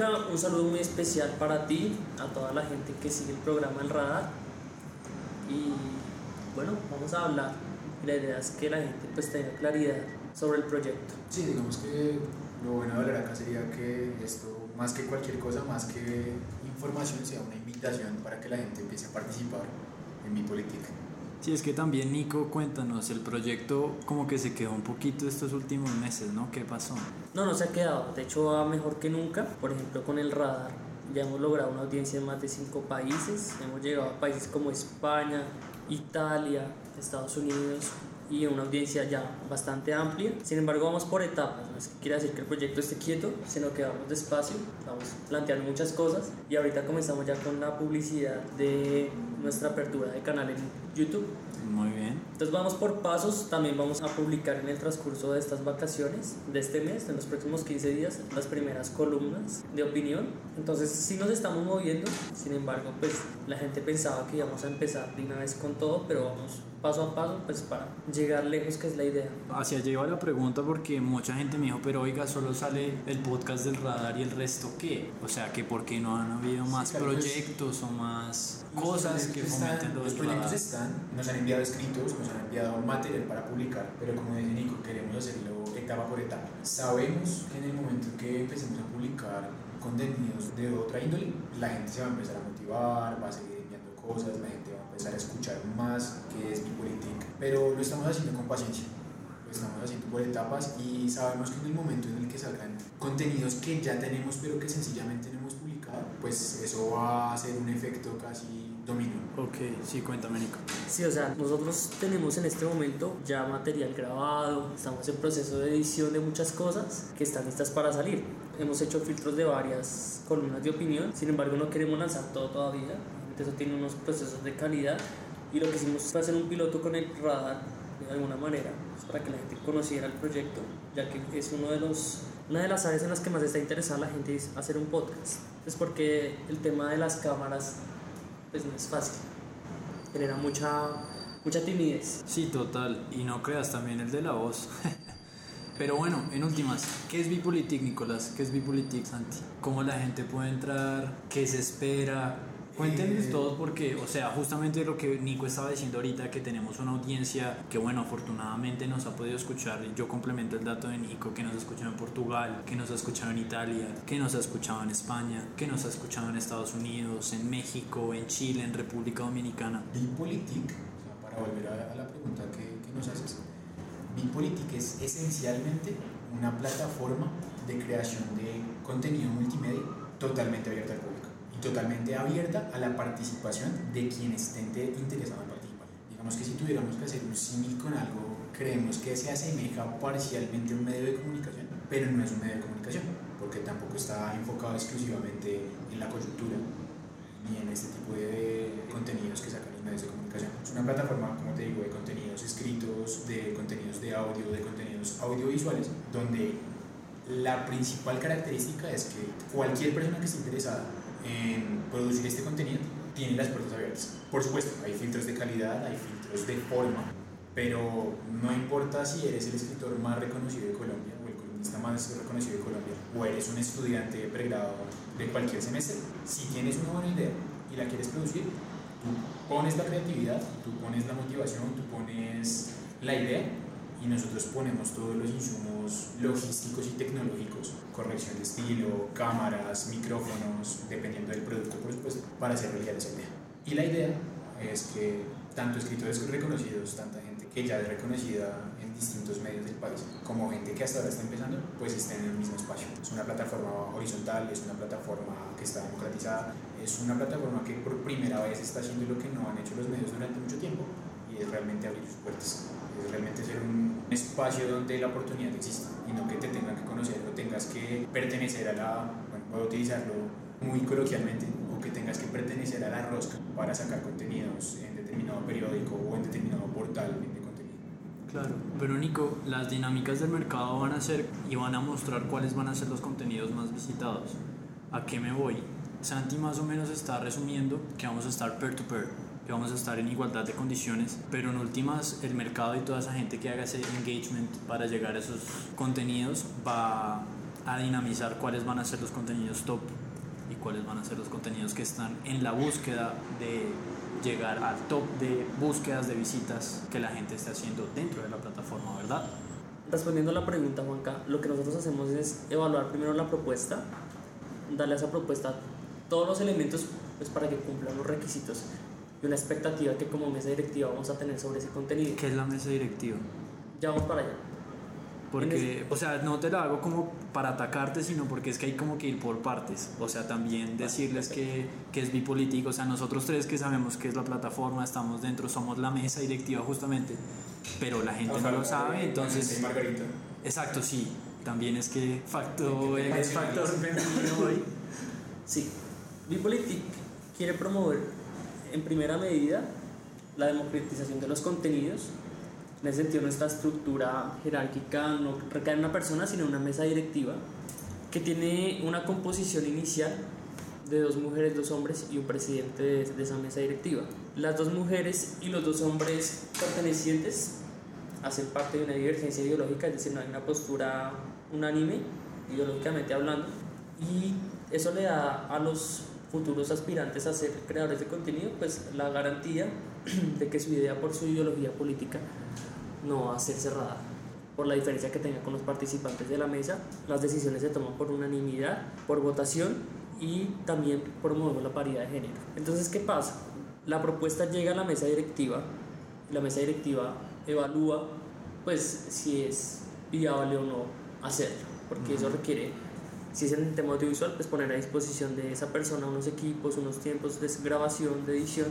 Un saludo muy especial para ti, a toda la gente que sigue el programa El Radar. Y bueno, vamos a hablar. La idea es que la gente pues tenga claridad sobre el proyecto. Sí, digamos que lo bueno de hablar acá sería que esto, más que cualquier cosa, más que información, sea una invitación para que la gente empiece a participar en mi política. Sí, es que también Nico, cuéntanos, el proyecto como que se quedó un poquito estos últimos meses, ¿no? ¿Qué pasó? No, no se ha quedado, de hecho va mejor que nunca, por ejemplo con el radar. Ya hemos logrado una audiencia en más de cinco países, hemos llegado a países como España, Italia, Estados Unidos, y una audiencia ya bastante amplia. Sin embargo, vamos por etapas. No es que quiere decir que el proyecto esté quieto, sino que vamos despacio, vamos planteando muchas cosas y ahorita comenzamos ya con la publicidad de nuestra apertura de canal en YouTube. Muy bien. Entonces vamos por pasos, también vamos a publicar en el transcurso de estas vacaciones, de este mes, en los próximos 15 días, las primeras columnas de opinión. Entonces sí nos estamos moviendo, sin embargo, pues la gente pensaba que íbamos a empezar de una vez con todo, pero vamos paso a paso, pues para llegar lejos, que es la idea. Hacia lleva la pregunta porque mucha gente me dijo, pero oiga, solo sale el podcast del radar y el resto qué? O sea, que por qué no han habido más pues, proyectos o más cosas que fomenten Los proyectos están, nos han enviado escritos, nos han enviado material para publicar, pero como dice Nico, queremos hacerlo etapa por etapa. Sabemos que en el momento que empecemos a publicar contenidos de otra índole, la gente se va a empezar a motivar, va a seguir enviando cosas, la gente va a empezar a escuchar más lo estamos haciendo con paciencia lo estamos haciendo por etapas y sabemos que en el momento en el que salgan contenidos que ya tenemos pero que sencillamente no hemos publicado, pues eso va a ser un efecto casi dominio. Ok, sí, cuéntame, Nico. Sí, o sea, nosotros tenemos en este momento ya material grabado, estamos en proceso de edición de muchas cosas que están listas para salir. Hemos hecho filtros de varias columnas de opinión, sin embargo, no queremos lanzar todo todavía. Eso tiene unos procesos de calidad y lo que hicimos fue hacer un piloto con el radar de alguna manera pues, para que la gente conociera el proyecto, ya que es uno de los una de las áreas en las que más está interesada la gente es hacer un podcast. Es porque el tema de las cámaras pues no es fácil. Genera mucha, mucha timidez. Sí, total. Y no creas también el de la voz. Pero bueno, en últimas, ¿qué es Bipolitik, Nicolás? ¿Qué es Bipolitik, Santi? ¿Cómo la gente puede entrar? ¿Qué se espera? Cuéntenos eh, todos porque, o sea, justamente lo que Nico estaba diciendo ahorita, que tenemos una audiencia que, bueno, afortunadamente nos ha podido escuchar. Yo complemento el dato de Nico, que nos ha escuchado en Portugal, que nos ha escuchado en Italia, que nos ha escuchado en España, que nos ha escuchado en Estados Unidos, en México, en Chile, en República Dominicana. Bipolitik, o sea, para volver a, la pregunta que, que nos haces, Bipolitik es esencialmente una plataforma de creación de contenido multimedia totalmente abierta al público totalmente abierta a la participación de quien esté interesado en participar. Digamos que si tuviéramos que hacer un símil con algo, creemos que se asemeja parcialmente a un medio de comunicación, pero no es un medio de comunicación, porque tampoco está enfocado exclusivamente en la coyuntura ni en este tipo de contenidos que sacan los medios de comunicación. Es una plataforma, como te digo, de contenidos escritos, de contenidos de audio, de contenidos audiovisuales, donde la principal característica es que cualquier persona que esté interesada en producir este contenido tiene las puertas abiertas. Por supuesto, hay filtros de calidad, hay filtros de forma, pero no importa si eres el escritor más reconocido de Colombia o el columnista más reconocido de Colombia o eres un estudiante de pregrado de cualquier semestre, si tienes una buena idea y la quieres producir, tú pones la creatividad, tú pones la motivación, tú pones la idea y nosotros ponemos todos los insumos logísticos y tecnológicos, corrección de estilo, cámaras, micrófonos, dependiendo del producto, por supuesto, para hacer realidad esa idea. Y la idea es que tanto escritores reconocidos, tanta gente que ya es reconocida en distintos medios del país, como gente que hasta ahora está empezando, pues estén en el mismo espacio. Es una plataforma horizontal, es una plataforma que está democratizada, es una plataforma que por primera vez está haciendo lo que no han hecho los medios durante mucho tiempo y es realmente abrir sus puertas realmente ser un espacio donde la oportunidad exista y no que te tengan que conocer o tengas que pertenecer a la, bueno, voy a utilizarlo muy coloquialmente, o que tengas que pertenecer a la rosca para sacar contenidos en determinado periódico o en determinado portal de contenido. Claro, pero Nico, las dinámicas del mercado van a ser y van a mostrar cuáles van a ser los contenidos más visitados. ¿A qué me voy? Santi más o menos está resumiendo que vamos a estar peer-to-peer. peer to peer que vamos a estar en igualdad de condiciones, pero en últimas el mercado y toda esa gente que haga ese engagement para llegar a esos contenidos va a dinamizar cuáles van a ser los contenidos top y cuáles van a ser los contenidos que están en la búsqueda de llegar al top de búsquedas de visitas que la gente está haciendo dentro de la plataforma, ¿verdad? Respondiendo a la pregunta, Juanca, lo que nosotros hacemos es evaluar primero la propuesta, darle a esa propuesta todos los elementos pues, para que cumplan los requisitos y una expectativa que como mesa directiva vamos a tener sobre ese contenido. ¿Qué es la mesa directiva? Ya vamos para allá. Porque, o sea, no te lo hago como para atacarte, sino porque es que hay como que ir por partes. O sea, también decirles que, que es bipolítico. O sea, nosotros tres que sabemos que es la plataforma, estamos dentro, somos la mesa directiva justamente, pero la gente no lo sabe, entonces... Margarita. Exacto, sí. También es que factor, es factor femenino hoy. Sí, Bipolitik quiere promover en primera medida la democratización de los contenidos en ese sentido, nuestra estructura jerárquica no recae en una persona, sino en una mesa directiva que tiene una composición inicial de dos mujeres, dos hombres y un presidente de, de esa mesa directiva. Las dos mujeres y los dos hombres pertenecientes hacen parte de una divergencia ideológica, es decir, no hay una postura unánime, ideológicamente hablando, y eso le da a los futuros aspirantes a ser creadores de contenido, pues la garantía de que su idea por su ideología política no va a ser cerrada. Por la diferencia que tenga con los participantes de la mesa, las decisiones se toman por unanimidad, por votación y también promovemos la paridad de género. Entonces, ¿qué pasa? La propuesta llega a la mesa directiva, la mesa directiva evalúa pues si es viable o no hacerlo, porque eso requiere, si es en el tema audiovisual, pues poner a disposición de esa persona unos equipos, unos tiempos de grabación, de edición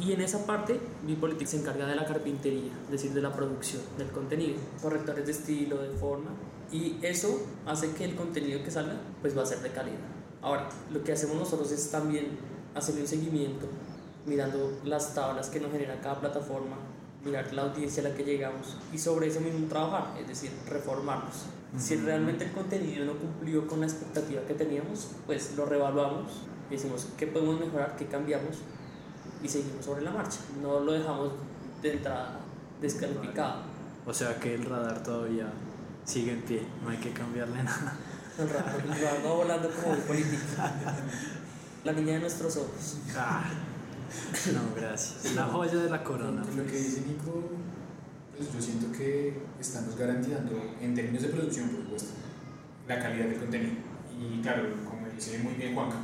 y en esa parte, Bipolitik se encarga de la carpintería, es decir, de la producción del contenido, correctores de estilo, de forma, y eso hace que el contenido que salga pues va a ser de calidad. Ahora, lo que hacemos nosotros es también hacer un seguimiento, mirando las tablas que nos genera cada plataforma, mirar la audiencia a la que llegamos y sobre eso mismo trabajar, es decir, reformarnos. Si realmente el contenido no cumplió con la expectativa que teníamos, pues lo revaluamos y decimos qué podemos mejorar, qué cambiamos y seguimos sobre la marcha. No lo dejamos de entrada descalificado. O sea que el radar todavía sigue en pie, no hay que cambiarle nada. El radar, va volando como política. La niña de nuestros ojos. Ah, no, gracias. La joya de la corona. Lo que dice Nico, pues yo siento que estamos garantizando, en términos de producción, por supuesto, la calidad del contenido. Y claro, como dice muy bien Juanca,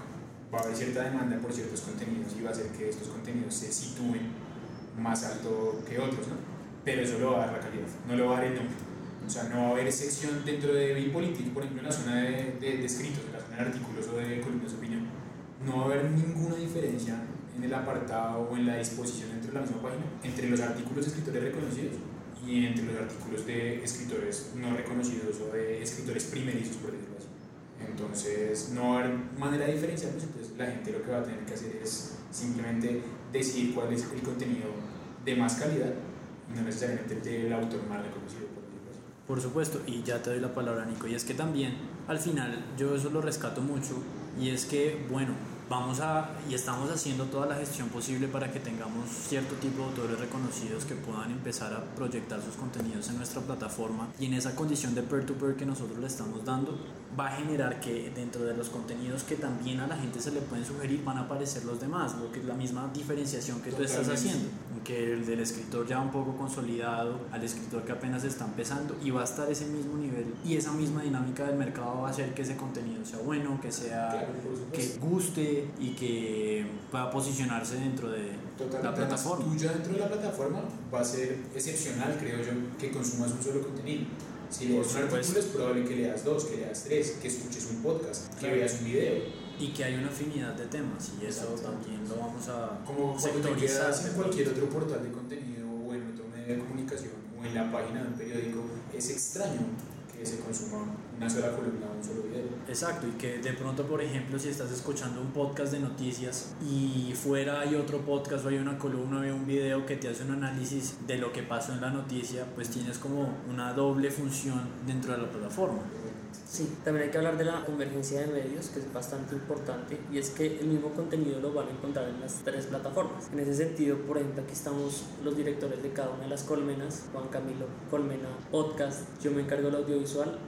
va a haber cierta demanda por ciertos contenidos y va a hacer que estos contenidos se sitúen más alto que otros, ¿no? Pero eso lo va a dar la calidad, no lo va a dar el nombre. O sea, no va a haber sección dentro de Bipolitik, por ejemplo, en la zona de, de, escritos, en la zona de artículos o de columnas de opinión. No va a haber ninguna diferencia en el apartado o en la disposición dentro de la misma página entre los artículos de escritores reconocidos y entre los artículos de escritores no reconocidos o de escritores primerizos, por decirlo así. Entonces, no va a haber manera de diferenciar, pues entonces la gente lo que va a tener que hacer es simplemente decidir cuál es el contenido de más calidad, no necesariamente el del autor más reconocido. Por, por supuesto, y ya te doy la palabra, Nico, y es que también, al final, yo eso lo rescato mucho, y es que, bueno, vamos a y estamos haciendo toda la gestión posible para que tengamos cierto tipo de autores reconocidos que puedan empezar a proyectar sus contenidos en nuestra plataforma y en esa condición de peer to peer que nosotros le estamos dando va a generar que dentro de los contenidos que también a la gente se le pueden sugerir van a aparecer los demás, lo que es la misma diferenciación que tú estás haciendo, que el del escritor ya un poco consolidado al escritor que apenas está empezando y va a estar ese mismo nivel y esa misma dinámica del mercado va a hacer que ese contenido sea bueno, que sea que guste y que pueda posicionarse dentro de la plataforma. Tuya dentro de la plataforma va a ser excepcional, creo yo, que consumas un solo contenido. Si lees un artículo es probable que leas dos, que leas tres, que escuches un podcast, que veas un video. Y que hay una afinidad de temas y eso también lo vamos a Como quedas en cualquier otro portal de contenido o en otro medio de comunicación o en la página de un periódico, es extraño que se consuma una sola columna, un solo video. Exacto, y que de pronto, por ejemplo, si estás escuchando un podcast de noticias y fuera hay otro podcast o hay una columna o hay un video que te hace un análisis de lo que pasó en la noticia, pues tienes como una doble función dentro de la plataforma. Sí, también hay que hablar de la convergencia de medios, que es bastante importante, y es que el mismo contenido lo van a encontrar en las tres plataformas. En ese sentido, por ejemplo, aquí estamos los directores de cada una de las colmenas, Juan Camilo, Colmena, Podcast, yo me encargo del audiovisual,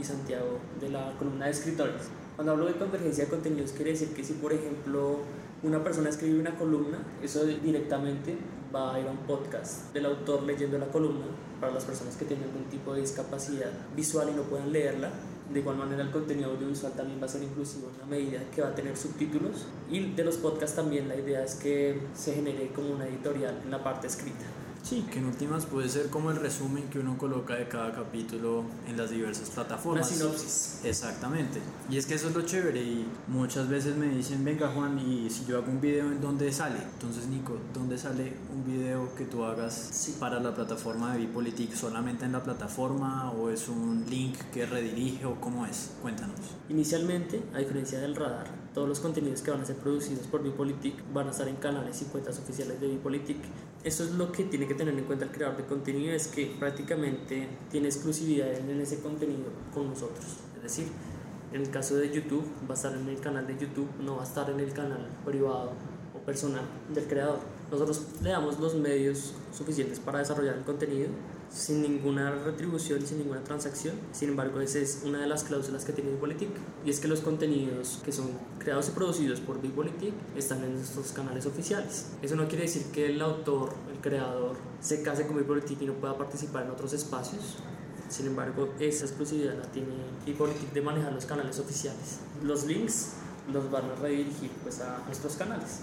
y Santiago de la columna de escritores. Cuando hablo de convergencia de contenidos quiere decir que si por ejemplo una persona escribe una columna, eso directamente va a ir a un podcast del autor leyendo la columna para las personas que tienen algún tipo de discapacidad visual y no puedan leerla. De igual manera el contenido audiovisual también va a ser inclusivo en la medida que va a tener subtítulos y de los podcasts también la idea es que se genere como una editorial en la parte escrita. Sí, que en últimas puede ser como el resumen que uno coloca de cada capítulo en las diversas plataformas. Una sinopsis. Exactamente. Y es que eso es lo chévere y muchas veces me dicen, venga Juan, y si yo hago un video, ¿en dónde sale? Entonces Nico, ¿dónde sale un video que tú hagas para la plataforma de Bipolitik? ¿Solamente en la plataforma o es un link que redirige o cómo es? Cuéntanos. Inicialmente, a diferencia del radar, todos los contenidos que van a ser producidos por Bipolitik van a estar en canales y cuentas oficiales de Bipolitik. Eso es lo que tiene que tener en cuenta el creador de contenido, es que prácticamente tiene exclusividad en ese contenido con nosotros. Es decir, en el caso de YouTube va a estar en el canal de YouTube, no va a estar en el canal privado o personal del creador. Nosotros le damos los medios suficientes para desarrollar el contenido sin ninguna retribución sin ninguna transacción. Sin embargo, esa es una de las cláusulas que tiene Bipolitik y es que los contenidos que son creados y producidos por Bipolitik están en nuestros canales oficiales. Eso no quiere decir que el autor, el creador, se case con Bipolitik y no pueda participar en otros espacios. Sin embargo, esa exclusividad la tiene Bipolitik de manejar los canales oficiales. Los links los van a redirigir pues a nuestros canales.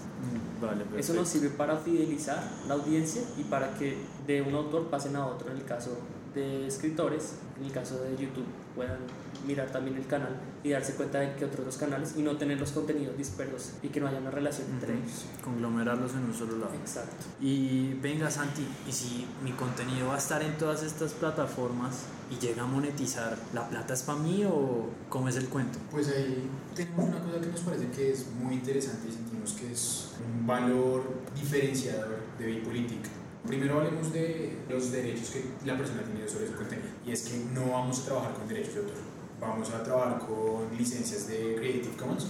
Vale, Eso nos sirve para fidelizar la audiencia y para que de un autor pasen a otro. En el caso de escritores, en el caso de YouTube, puedan mirar también el canal y darse cuenta de que otros dos canales y no tener los contenidos dispersos y que no haya una relación entre ellos. Conglomerarlos en un solo lado. Exacto. Y venga Santi, y si mi contenido va a estar en todas estas plataformas y llega a monetizar, ¿la plata es para mí o cómo es el cuento? Pues ahí tenemos una cosa que nos parece que es muy interesante y sentimos que es un valor diferenciador de Bipolitik. Primero hablemos de los derechos que la persona tiene sobre su contenido. Y es que no vamos a trabajar con derechos de autor. Vamos a trabajar con licencias de Creative Commons.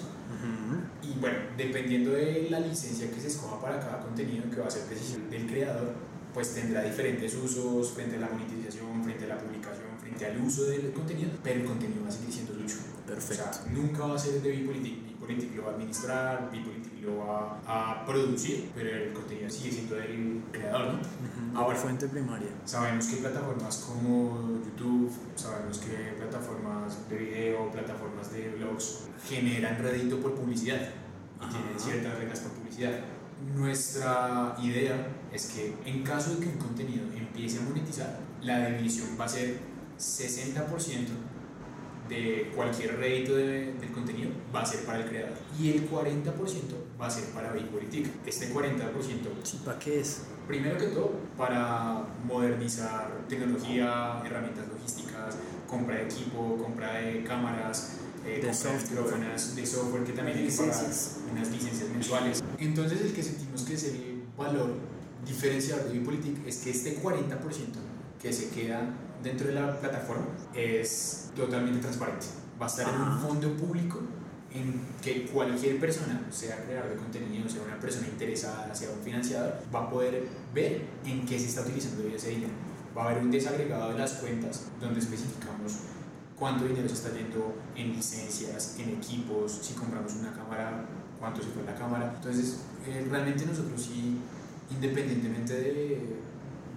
Y bueno, dependiendo de la licencia que se escoja para cada contenido que va a ser decisión del creador, pues tendrá diferentes usos frente a la monetización, frente a la publicación, frente al uso del contenido, pero el contenido va a seguir siendo suyo. Perfecto. O sea, nunca va a ser de Bipolitik. Bipolitik lo va a administrar, Bipolitik lo va a producir, pero el contenido sigue siendo del creador, ¿no? Ahora, fuente primaria. Sabemos que plataformas como YouTube, sabemos que plataformas de video, plataformas de blogs generan rédito por publicidad y Ajá. tienen ciertas reglas por publicidad. Nuestra idea es que en caso de que un contenido empiece a monetizar, la división va a ser 60% de cualquier rédito de- del contenido va a ser para el creador y el 40% va a ser para Bipolitik. Este 40% Sí, ¿para qué es? Primero que todo, para modernizar tecnología, herramientas logísticas, compra de equipo, compra de cámaras, eh, De compra de software. micrófonos, de software que también hay que pagar unas licencias mensuales. Entonces, el que sentimos que es el valor diferenciador de Bipolitik es que este 40% que se queda dentro de la plataforma es totalmente transparente. Va a estar en un fondo público en que cualquier persona, sea creador de contenido, sea una persona interesada, sea un financiador, va a poder ver en qué se está utilizando ese dinero. Va a haber un desagregado de las cuentas donde especificamos cuánto dinero se está yendo en licencias, en equipos, si compramos una cámara, cuánto se fue la cámara. Entonces, eh, realmente nosotros sí, independientemente de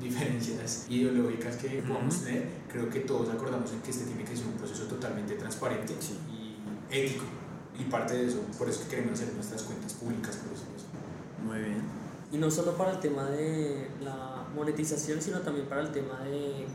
diferencias ideológicas que podamos tener, creo que todos acordamos en que este tiene que ser un proceso totalmente transparente Sí. y ético. Y parte de eso, por eso que queremos hacer nuestras cuentas públicas, por eso. Muy bien. Y no solo para el tema de la monetización, sino también para el tema de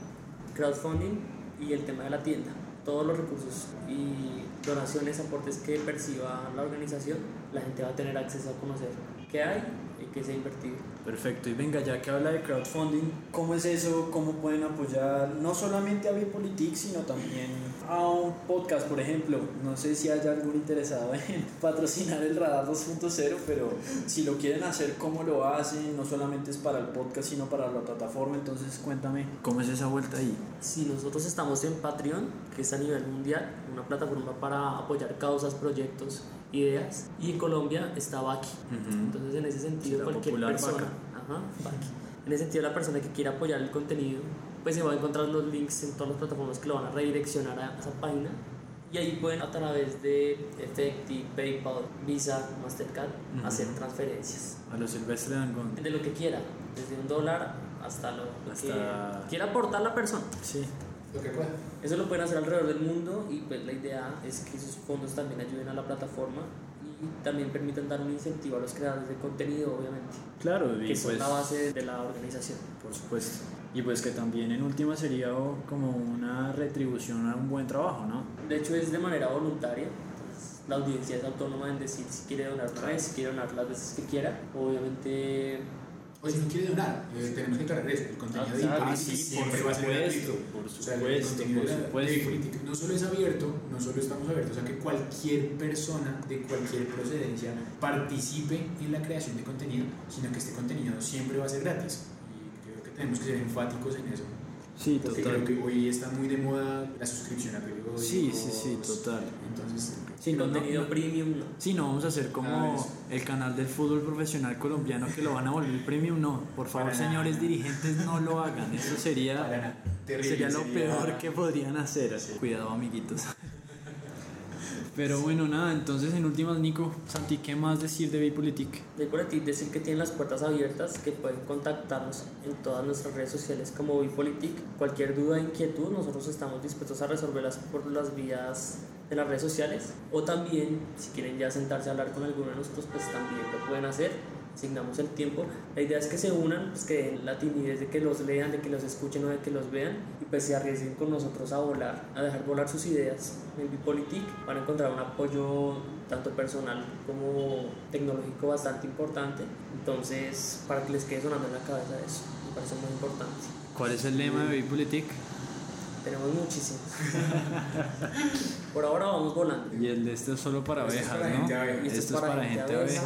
crowdfunding y el tema de la tienda. Todos los recursos y donaciones, aportes que perciba la organización, la gente va a tener acceso a conocer qué hay y qué se invertido. Perfecto. Y venga, ya que habla de crowdfunding, ¿cómo es eso? ¿Cómo pueden apoyar no solamente a Bipolitik, sino también a un podcast, por ejemplo? No sé si haya algún interesado en patrocinar el Radar 2.0, pero si lo quieren hacer, ¿cómo lo hacen? No solamente es para el podcast, sino para la plataforma. Entonces, cuéntame, ¿cómo es esa vuelta ahí? Si nosotros estamos en Patreon, que es a nivel mundial, una plataforma para apoyar causas, proyectos, ideas, y en Colombia está Baki. Entonces, en ese sentido, cualquier persona, ajá, Baki. en ese sentido, la persona que quiera apoyar el contenido pues se va a encontrar los links en todas las plataformas que lo van a redireccionar a esa página y ahí pueden a través de Efecti, PayPal, Visa, Mastercard Ujú. hacer transferencias A los Silvestre Dangond. de lo que quiera, desde un dólar hasta lo Hasta- que quiera aportar la persona. Sí. Lo que pueda. Eso lo pueden hacer alrededor del mundo y pues la idea es que esos fondos también ayuden a la plataforma y también permitan dar un incentivo a los creadores de contenido, obviamente, Claro, y que son pues, la base de la organización. por supuesto. Y pues que también en última sería como una retribución a un buen trabajo, ¿no? De hecho es de manera voluntaria. entonces, La audiencia es autónoma en decir si quiere donar una vez, si quiere donar las veces que quiera. Obviamente, O si no quiere donar, eh, tenemos que aclarar eso. El contenido de Ah, Bipolitik sí, siempre por va a ser supuesto, gratuito. por O sea, el supuesto, contenido por de supuesto. de Bipolitik no solo es abierto, no solo estamos abiertos a que cualquier persona de cualquier procedencia participe en la creación de contenido, sino que este contenido siempre va a ser gratis. Y creo que tenemos que ser enfáticos en eso. Sí, Porque total. creo que hoy está muy de moda la suscripción a periódicos. Sí, sí, sí, total. Entonces, Sí, no, contenido no- premium no. Sí, no vamos a hacer Ah, como eso. el canal del fútbol profesional colombiano que lo van a volver premium, no. Por favor, Para nada. señores dirigentes, no lo hagan. Eso para sería, nada. Sería lo peor que podrían hacer. Cuidado, amiguitos. Pero bueno, nada, entonces en últimas, Nico, Santi, ¿qué más decir de Bipolitik? De aquí decir que tienen las puertas abiertas, que pueden contactarnos en todas nuestras redes sociales como Bipolitik. Cualquier duda, inquietud, nosotros estamos dispuestos a resolverlas por las vías de las redes sociales. O también, si quieren ya sentarse a hablar con alguno de nosotros, pues también lo pueden hacer. Asignamos el tiempo. La idea es que se unan, pues que den la timidez de que los lean, de que los escuchen o de que los vean y pues se arriesguen con nosotros a volar, a dejar volar sus ideas. En Bipolitik van a encontrar un apoyo tanto personal como tecnológico bastante importante. Entonces, para que les quede sonando en la cabeza eso, me parece muy importante. ¿Cuál es el lema de Bipolitik? Tenemos muchísimos. Por ahora vamos volando. Y el de este es solo para es abejas, para ¿no? abeja. Esto es para gente abeja.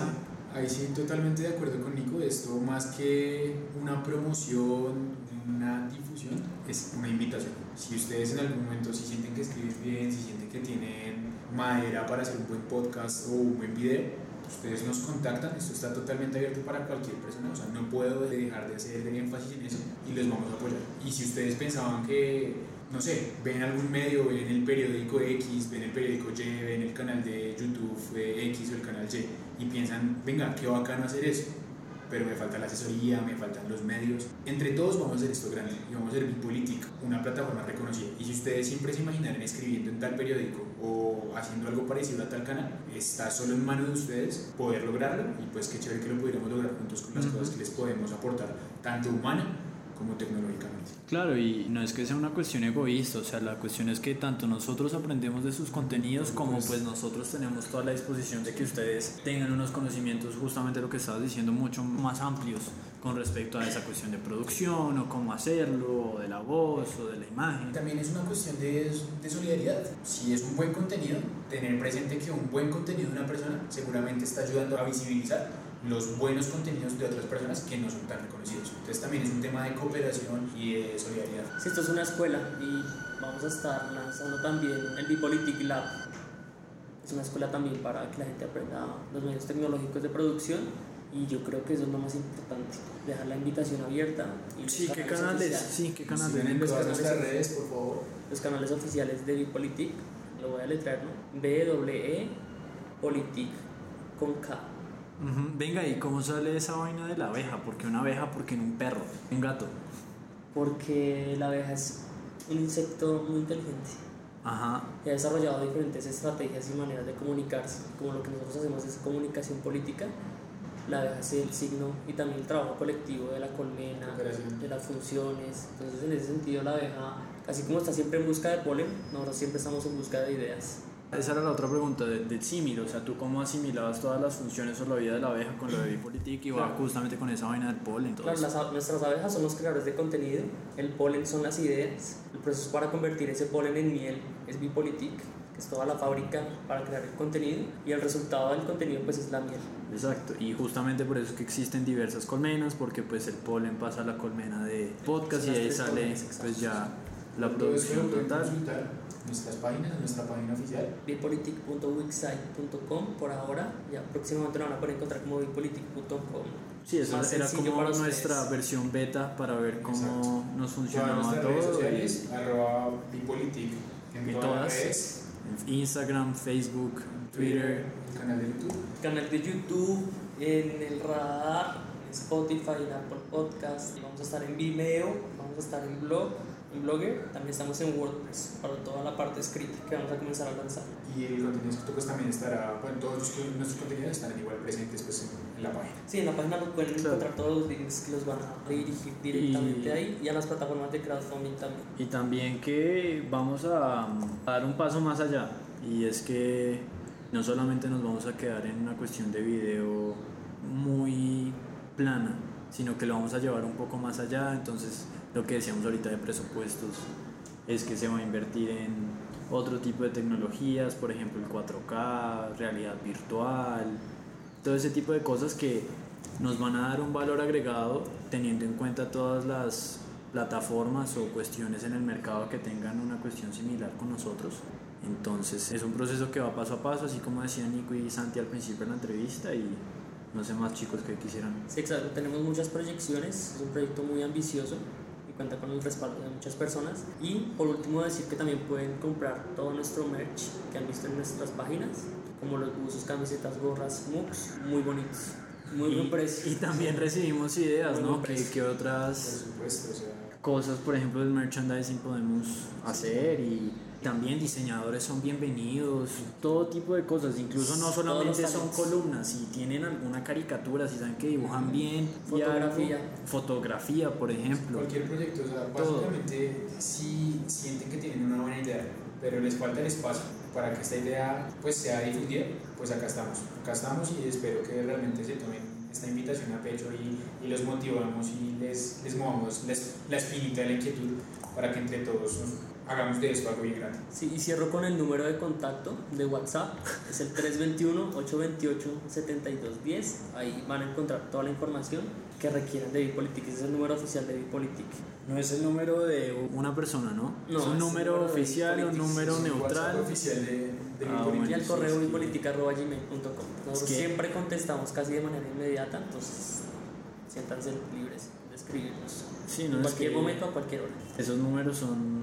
Ahí sí, totalmente de acuerdo con Nico. Esto más que una promoción, una difusión, es una invitación. Si ustedes en algún momento si sienten que escriben bien, si sienten que tienen madera para hacer un buen podcast o un buen video, ustedes nos contactan. Esto está totalmente abierto para cualquier persona. O sea, no puedo dejar de hacer énfasis en eso y los vamos a apoyar. Y si ustedes pensaban que no sé, ven algún medio, ven el periódico X, ven el periódico Y, ven el canal de YouTube eh, X o el canal Y y piensan, venga, qué bacano hacer eso, pero me falta la asesoría, me faltan los medios. Entre todos vamos a hacer esto grande y vamos a hacer Bipolitik, una plataforma reconocida. Y si ustedes siempre se imaginaran escribiendo en tal periódico o haciendo algo parecido a tal canal, está solo en manos de ustedes poder lograrlo y pues qué chévere que lo pudiéramos lograr juntos con las cosas que les podemos aportar, tanto humana como tecnológicamente. Claro, y no es que sea una cuestión egoísta, o sea, la cuestión es que tanto nosotros aprendemos de sus contenidos como pues nosotros tenemos toda la disposición de que ustedes tengan unos conocimientos justamente lo que estabas diciendo mucho más amplios con respecto a esa cuestión de producción o cómo hacerlo, o de la voz o de la imagen. También es una cuestión de, de solidaridad. Si es un buen contenido, tener presente que un buen contenido de una persona seguramente está ayudando a visibilizar los buenos contenidos de otras personas que no son tan reconocidos. Entonces también es un tema de cooperación y de solidaridad. Si esto es una escuela y vamos a estar lanzando también el Bipolitik Lab. Es una escuela también para que la gente aprenda los medios tecnológicos de producción y yo creo que eso es lo más importante, dejar la invitación abierta. Y los Sí, ¿qué canales? oficiales- Sí, ¿qué canales? En Los canales redes, por favor. Los canales oficiales de Bipolitik, lo voy a letrar, ¿no? B-W-E Politik con K. Venga, ¿y cómo sale esa vaina de la abeja? ¿Por qué una abeja? ¿Por qué no un perro? Un gato. Porque la abeja es un insecto muy inteligente. Ajá. y ha desarrollado diferentes estrategias y maneras de comunicarse. Como lo que nosotros hacemos es comunicación política, la abeja es el signo y también el trabajo colectivo de la colmena, de las funciones. Entonces, en ese sentido, la abeja, así como está siempre en busca de polen, nosotros siempre estamos en busca de ideas. Esa era la otra pregunta de- del símil, o sea, tú cómo asimilabas todas las funciones o la vida de la abeja con lo de Bipolitik y va Claro. justamente con esa vaina del polen. Claro, las nuestras abejas son los creadores de contenido, el polen son las ideas, el proceso para convertir ese polen en miel es Bipolitik, que es toda la fábrica para crear el contenido, y el resultado del contenido pues es la miel. Exacto, y justamente por eso es que existen diversas colmenas, porque pues el polen pasa a la colmena de podcast y ahí sale colmenas, pues ya la producción total. En nuestras páginas, en nuestra página oficial. bipolitic.wixsite.com por ahora, ya próximamente lo van a poder encontrar como bipolitic.com Sí, eso más era como para nuestra ustedes. versión beta para ver cómo Exacto. nos funcionaba nuestras redes todo. sociales, arroba bipolitic en Y todas, redes, y Instagram, Facebook, Twitter. el canal de YouTube. canal de YouTube, en el radar, en Spotify, en Apple Podcast, y vamos a estar en Vimeo, vamos a estar en blog, en Blogger, también estamos en WordPress para toda la parte escrita que vamos a comenzar a lanzar. Y el contenido escrito pues también estará, bueno, todos nuestros contenidos estarán igual presentes pues en, en la página. Sí, en la página lo pueden Claro. encontrar todos los links que los van a redirigir directamente Y- ahí y a las plataformas de crowdfunding también. Y también que vamos a, a dar un paso más allá. Y es que no solamente nos vamos a quedar en una cuestión de video muy plana, sino que lo vamos a llevar un poco más allá. Entonces, lo que decíamos ahorita de presupuestos es que se va a invertir en otro tipo de tecnologías, por ejemplo el 4K, realidad virtual, todo ese tipo de cosas que nos van a dar un valor agregado teniendo en cuenta todas las plataformas o cuestiones en el mercado que tengan una cuestión similar con nosotros. Entonces es un proceso que va paso a paso, así como decía Nico y Santi al principio de la entrevista y no sé más chicos que quisieran. Sí, exacto, tenemos muchas proyecciones, es un proyecto muy ambicioso cuenta con el respaldo de muchas personas. Y por último decir que también pueden comprar todo nuestro merch que han visto en nuestras páginas, como los buzos, camisetas, gorras, mugs, muy bonitos, muy buen Y, precio. y también recibimos ideas, Muy ¿no? buen Que, que Por otras supuesto, o sea, cosas, por ejemplo, del merchandising podemos hacer y también diseñadores son bienvenidos, todo tipo de cosas, incluso no solamente son columnas, si tienen alguna caricatura, si saben que dibujan bien, y algo, Fotografía. fotografía, por ejemplo. cualquier proyecto, o sea, Todo. básicamente si sienten que tienen una buena idea, pero les falta el espacio para que esta idea pues sea difundida, pues acá estamos, acá estamos y espero que realmente se tomen esta invitación a pecho y, y los motivamos y les, les movamos les- la espinita de la inquietud para que entre todos hagamos de esto algo bien grande. Sí, y cierro con el número de contacto de WhatsApp, es el 321-828-7210. Ahí van a encontrar toda la información que requieran de Bipolitik. Ese es el número oficial de Bipolitik. No es el número de una persona, ¿no? No, es un es número oficial, un número Es un neutral. WhatsApp oficial de, de Ah, Bipolitik. bueno. Y al sí, correo sí. Nosotros siempre contestamos casi de manera inmediata, entonces siéntanse libres de escribirnos. Sí, en no es cualquier que momento, a cualquier hora. esos números son,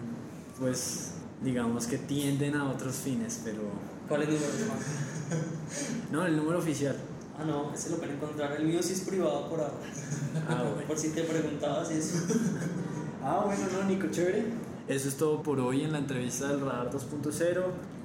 pues, digamos que tienden a otros fines, pero ¿Cuál es el número, no, el número oficial. Ah, no, ese lo pueden encontrar. El mío sí es privado por ahora. Ah, bueno. Por si te preguntabas eso. Ah, bueno, no, Nico, chévere. Eso es todo por hoy en la entrevista del Radar 2.0.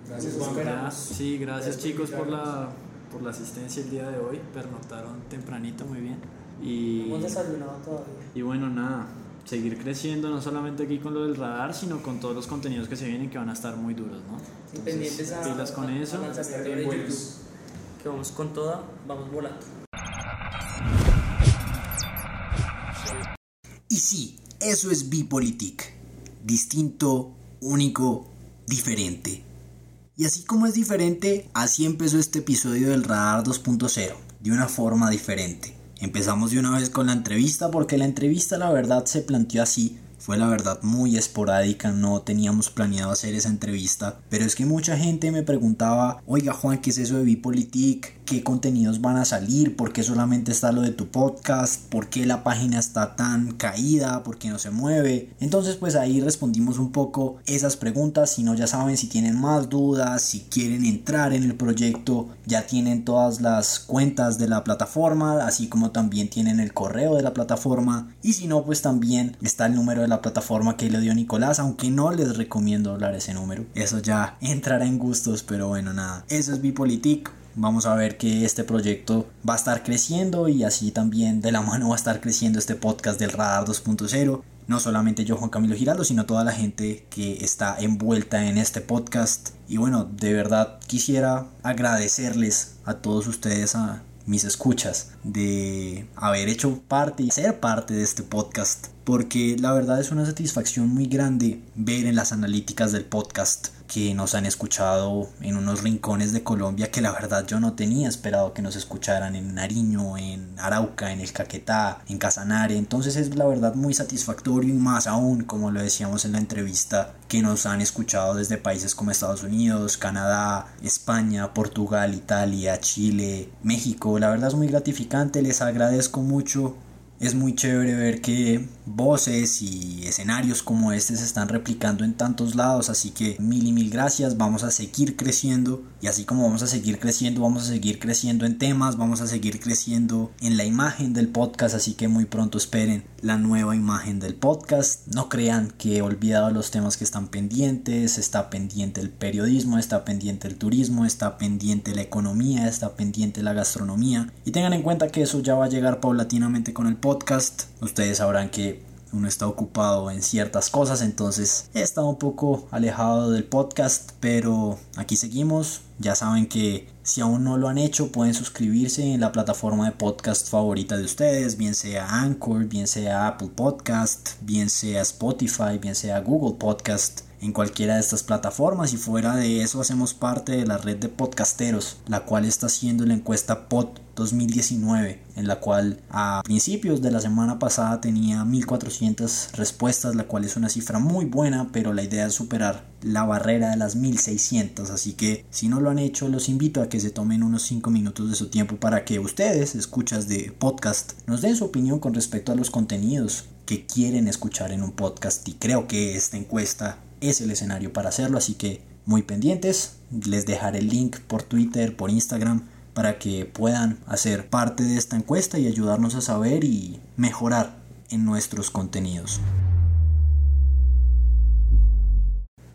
Gracias, Juan. esperamos. Sí, gracias Gracias chicos por la, por la asistencia el día de hoy. Pernotaron tempranito, muy bien. Y, Hemos desayunado todavía. y bueno, nada, seguir creciendo no solamente aquí con lo del radar, sino con todos los contenidos que se vienen que van a estar muy duros, ¿no? Sí, pendientes a, pilas con a- eso. de YouTube. buenos. Que vamos con toda, vamos volando. Y sí, eso es Bipolitik. Distinto, único, diferente. Y así como es diferente, así empezó este episodio del Radar 2.0, de una forma diferente. Empezamos de una vez con la entrevista porque la entrevista la verdad se planteó así. Fue la verdad muy esporádica, no teníamos planeado hacer esa entrevista, pero es que mucha gente me preguntaba, oiga Juan, ¿qué es eso de Bipolitik? ¿Qué contenidos van a salir? ¿Por qué solamente está lo de tu podcast? ¿Por qué la página está tan caída? ¿Por qué no se mueve? Entonces pues ahí respondimos un poco esas preguntas, si no ya saben si tienen más dudas, si quieren entrar en el proyecto, ya tienen todas las cuentas de la plataforma, así como también tienen el correo de la plataforma y si no pues también está el número de la plataforma que le dio Nicolás, aunque no les recomiendo hablar ese número. Eso ya entrará en gustos, pero bueno, nada. Eso es Bipolitik. Vamos a ver que este proyecto va a estar creciendo y así también de la mano va a estar creciendo este podcast del Radar 2.0. No solamente yo, Juan Camilo Giraldo, sino toda la gente que está envuelta en este podcast. Y bueno, de verdad quisiera agradecerles a todos ustedes, a mis escuchas, de haber hecho parte y ser parte de este podcast. Porque la verdad es una satisfacción muy grande ver en las analíticas del podcast que nos han escuchado en unos rincones de Colombia que la verdad yo no tenía esperado que nos escucharan en Nariño, en Arauca, en el Caquetá, en Casanare. Entonces es la verdad muy satisfactorio y más aún, como lo decíamos en la entrevista, que nos han escuchado desde países como Estados Unidos, Canadá, España, Portugal, Italia, Chile, México. La verdad es muy gratificante, les agradezco mucho es muy chévere ver que voces y escenarios como este se están replicando en tantos lados, así que mil y mil gracias, vamos a seguir creciendo y así como vamos a seguir creciendo, vamos a seguir creciendo en temas, vamos a seguir creciendo en la imagen del podcast, así que muy pronto esperen la nueva imagen del podcast. No crean que he olvidado los temas que están pendientes, está pendiente el periodismo, está pendiente el turismo, está pendiente la economía, está pendiente la gastronomía y tengan en cuenta que eso ya va a llegar paulatinamente con el podcast. Ustedes sabrán que uno está ocupado en ciertas cosas, entonces he estado un poco alejado del podcast, pero aquí seguimos. Ya saben que si aún no lo han hecho, pueden suscribirse en la plataforma de podcast favorita de ustedes, bien sea Anchor, bien sea Apple Podcast, bien sea Spotify, bien sea Google Podcast en cualquiera de estas plataformas y fuera de eso hacemos parte de la red de podcasteros, la cual está haciendo la encuesta Pod 2019, en la cual a principios de la semana pasada tenía 1400 respuestas, la cual es una cifra muy buena, pero la idea es superar la barrera de las 1600, así que si no lo han hecho, los invito a que se tomen unos 5 minutos de su tiempo para que ustedes, escuchas de podcast, nos den su opinión con respecto a los contenidos que quieren escuchar en un podcast. Y creo que esta encuesta es el escenario para hacerlo, así que muy pendientes, les dejaré el link por Twitter, por Instagram, para que puedan hacer parte de esta encuesta y ayudarnos a saber y mejorar en nuestros contenidos.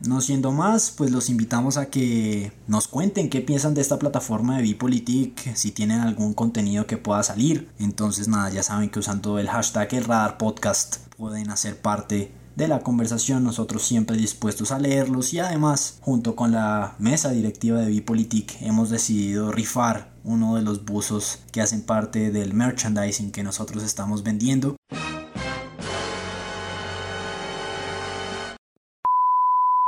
No siendo más, pues los invitamos a que nos cuenten qué piensan de esta plataforma de Bipolitik, si tienen algún contenido que pueda salir. Entonces nada, ya saben que usando el hashtag el radar podcast pueden hacer parte de la conversación, nosotros siempre dispuestos a leerlos y además, junto con la mesa directiva de Bipolitik, hemos decidido rifar uno de los buzos que hacen parte del merchandising que nosotros estamos vendiendo.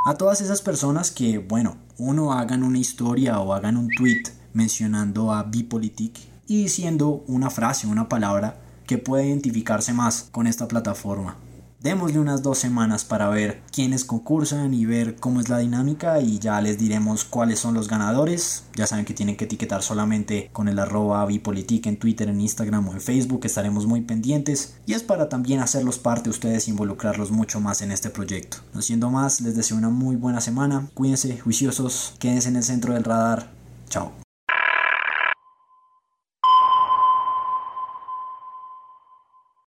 A todas esas personas que, bueno, uno hagan una historia o hagan un tweet mencionando a Bipolitik y diciendo una frase, una palabra que puede identificarse más con esta plataforma démosle unas dos semanas para ver quiénes concursan y ver cómo es la dinámica y ya les diremos cuáles son los ganadores. Ya saben que tienen que etiquetar solamente con el arroba bipolitik en Twitter, en Instagram o en Facebook, estaremos muy pendientes y es para también hacerlos parte ustedes e involucrarlos mucho más en este proyecto. No siendo más, les deseo una muy buena semana, cuídense, juiciosos, quédense en el centro del radar. Chao.